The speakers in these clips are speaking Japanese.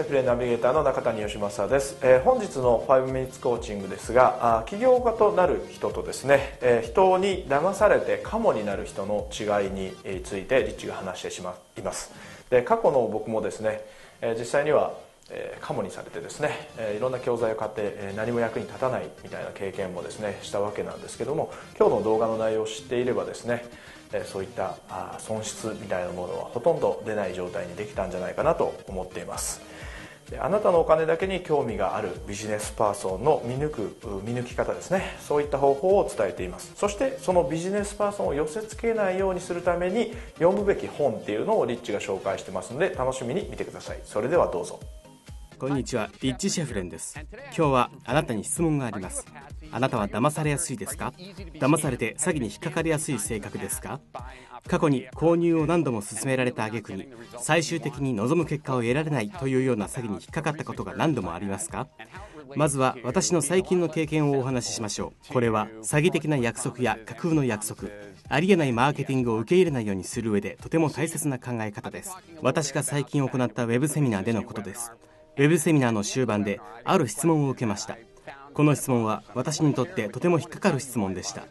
えー、リッチシェフレナビゲーターの中谷義正です、えー、本日の5 minutes コーチングですがあ起業家となる人とですね、えー、人に騙されてカモになる人の違いについてリッチが話してしまいます。で過去の僕もですね、えー、実際にはえー、カモにされてですね、えー、いろんな教材を買って、えー、何も役に立たないみたいな経験もですねしたわけなんですけども今日の動画の内容を知っていればですね、え、そういったあ損失みたいなものはほとんど出ない状態にできたんじゃないかなと思っています。あなたのお金だけに興味があるビジネスパーソンの見抜く見抜き方ですね。そういった方法を伝えています。そしてそのビジネスパーソンを寄せ付けないようにするために読むべき本っていうのをリッチが紹介してますので楽しみに見てください。それではどうぞ。こんにちはリッチシェフレンです。今日はあなたに質問があります。あなたは騙されやすいですか？騙されて詐欺に引っかかりやすい性格ですか？過去に購入を何度も勧められた挙句に最終的に望む結果を得られないというような詐欺に引っかかったことが何度もありますか？まずは私の最近の経験をお話ししましょう。これは詐欺的な約束や架空の約束ありえないマーケティングを受け入れないようにする上でとても大切な考え方です。私が最近行ったウェブセミナーでのことです。ウェブセミナーの終盤である質問を受けました。この質問は私にとってとても引っかかる質問でした。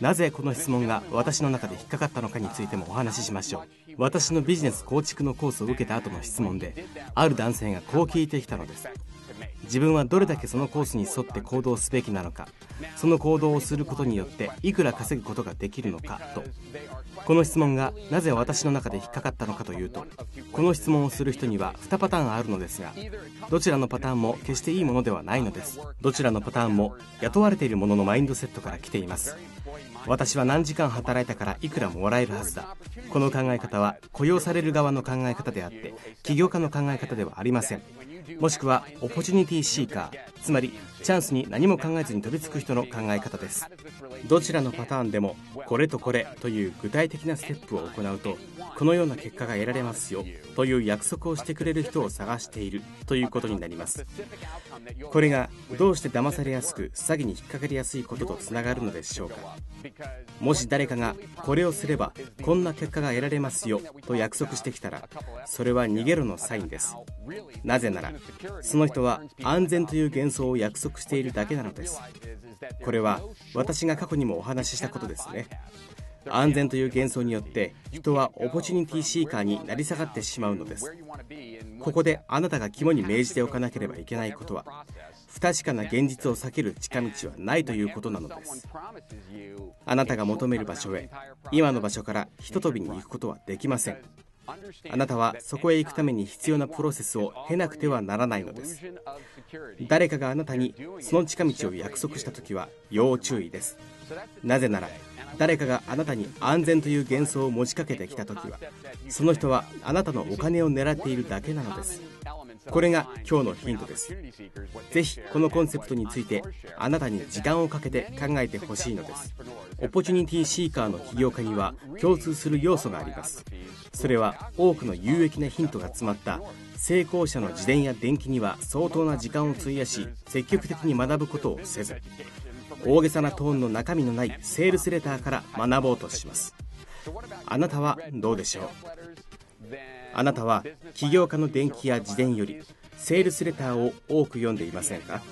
なぜこの質問が私の中で引っかかったのかについてもお話ししましょう。私のビジネス構築のコースを受けた後の質問である男性がこう聞いてきたのです。自分はどれだけそのコースに沿って行動すべきなのかその行動をすることによっていくら稼ぐことができるのかと。この質問がなぜ私の中で引っかかったのかというとこの質問をする人には2パターンあるのですがどちらのパターンも決していいものではないのです。どちらのパターンも雇われているもののマインドセットから来ています。私は何時間働いたからいくらもらえるはずだ。この考え方は雇用される側の考え方であって起業家の考え方ではありません。もしくはオポチュニティシーカーつまりチャンスに何も考えずに飛びつく人の考え方です。どちらのパターンでもこれとこれという具体的なステップを行うとこのような結果が得られますよという約束をしてくれる人を探しているということになります。これがどうして騙されやすく詐欺に引っかかりやすいこととつながるのでしょうか。もし誰かがこれをすればこんな結果が得られますよと約束してきたらそれは逃げろのサインです。なぜならその人は安全という幻想を約束しているだけなのです。これは私が過去にもお話ししたことですね。安全という幻想によって人はオポチュニティシーカーになり下がってしまうのです。ここであなたが肝に銘じておかなければいけないことは不確かな現実を避ける近道はないということなのです。あなたが求める場所へ今の場所からひと飛びに行くことはできません。あなたはそこへ行くために必要なプロセスを経なくてはならないのです。誰かがあなたにその近道を約束した時は要注意です。なぜなら誰かがあなたに安全という幻想を持ちかけてきた時はその人はあなたのお金を狙っているだけなのです。これが今日のヒントです。ぜひこのコンセプトについてあなたに時間をかけて考えてほしいのです。オポチュニティシーカーの起業家には共通する要素があります。それは多くの有益なヒントが詰まった成功者の自伝や伝記には相当な時間を費やし積極的に学ぶことをせず大げさなトーンの中身のないセールスレターから学ぼうとします。あなたはどうでしょう？あなたは起業家の伝記や自伝よりセールスレターを多く読んでいませんか？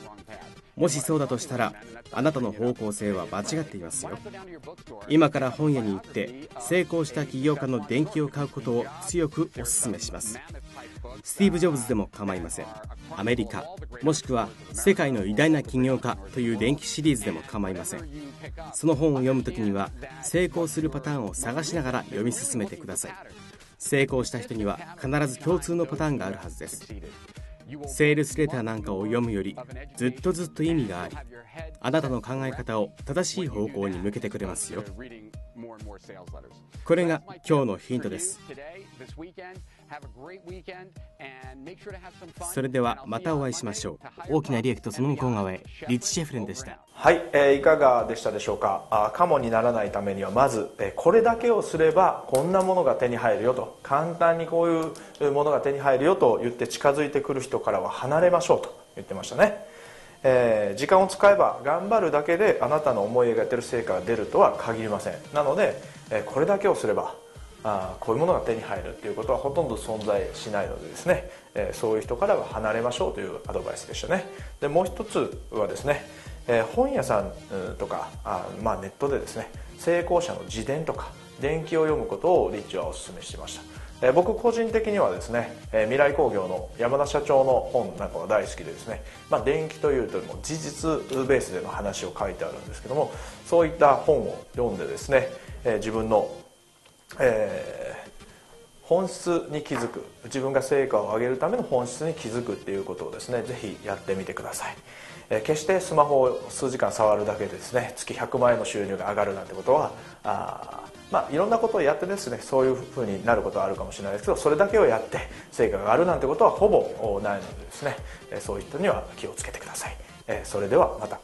もしそうだとしたらあなたの方向性は間違っていますよ。今から本屋に行って成功した起業家の電気を買うことを強くお勧めします。スティーブ・ジョブズでも構いません。アメリカもしくは世界の偉大な起業家という電気シリーズでも構いません。その本を読む時には成功するパターンを探しながら読み進めてください。成功した人には必ず共通のパターンがあるはずです。セールスレターなんかを読むよりずっとずっと意味がありあなたの考え方を正しい方向に向けてくれますよ。これが今日のヒントです。それではまたお会いしましょう。大きな利益とその向こう側へ。リッチ・シェフレンでした。はい、えー、いかがでしたでしょうか？あカモにならないためにはまず、えー、これだけをすればこんなものが手に入るよと。簡単にこういうものが手に入るよと言って近づいてくる人からは離れましょうと言ってましたねえー、時間を使えば頑張るだけであなたの思い描いてる成果が出るとは限りません。なので、えー、これだけをすればあこういうものが手に入るっていうことはほとんど存在しないのでですね、えそういう人からは離れましょうというアドバイスでしたね。でもう一つはですね、え本屋さんとかあ、まあ、ネットでですね成功者の自伝とか伝記を読むことをリッチはお勧めしてました。え僕個人的にはですね、え未来工業の山田社長の本なんかは大好きでですね、まあ、電気というとも事実ベースでの話を書いてあるんですけどもそういった本を読んでですね、え自分の、えー、本質に気づく自分が成果を上げるための本質に気づくっていうことをですねぜひやってみてください、え決してスマホを数時間触るだけでですね月100万円の収入が上がるなんてことはあまあ、いろんなことをやってですねそういうふうになることはあるかもしれないですけどそれだけをやって成果があるなんてことはほぼないのでですねそういったには気をつけてください。それではまた。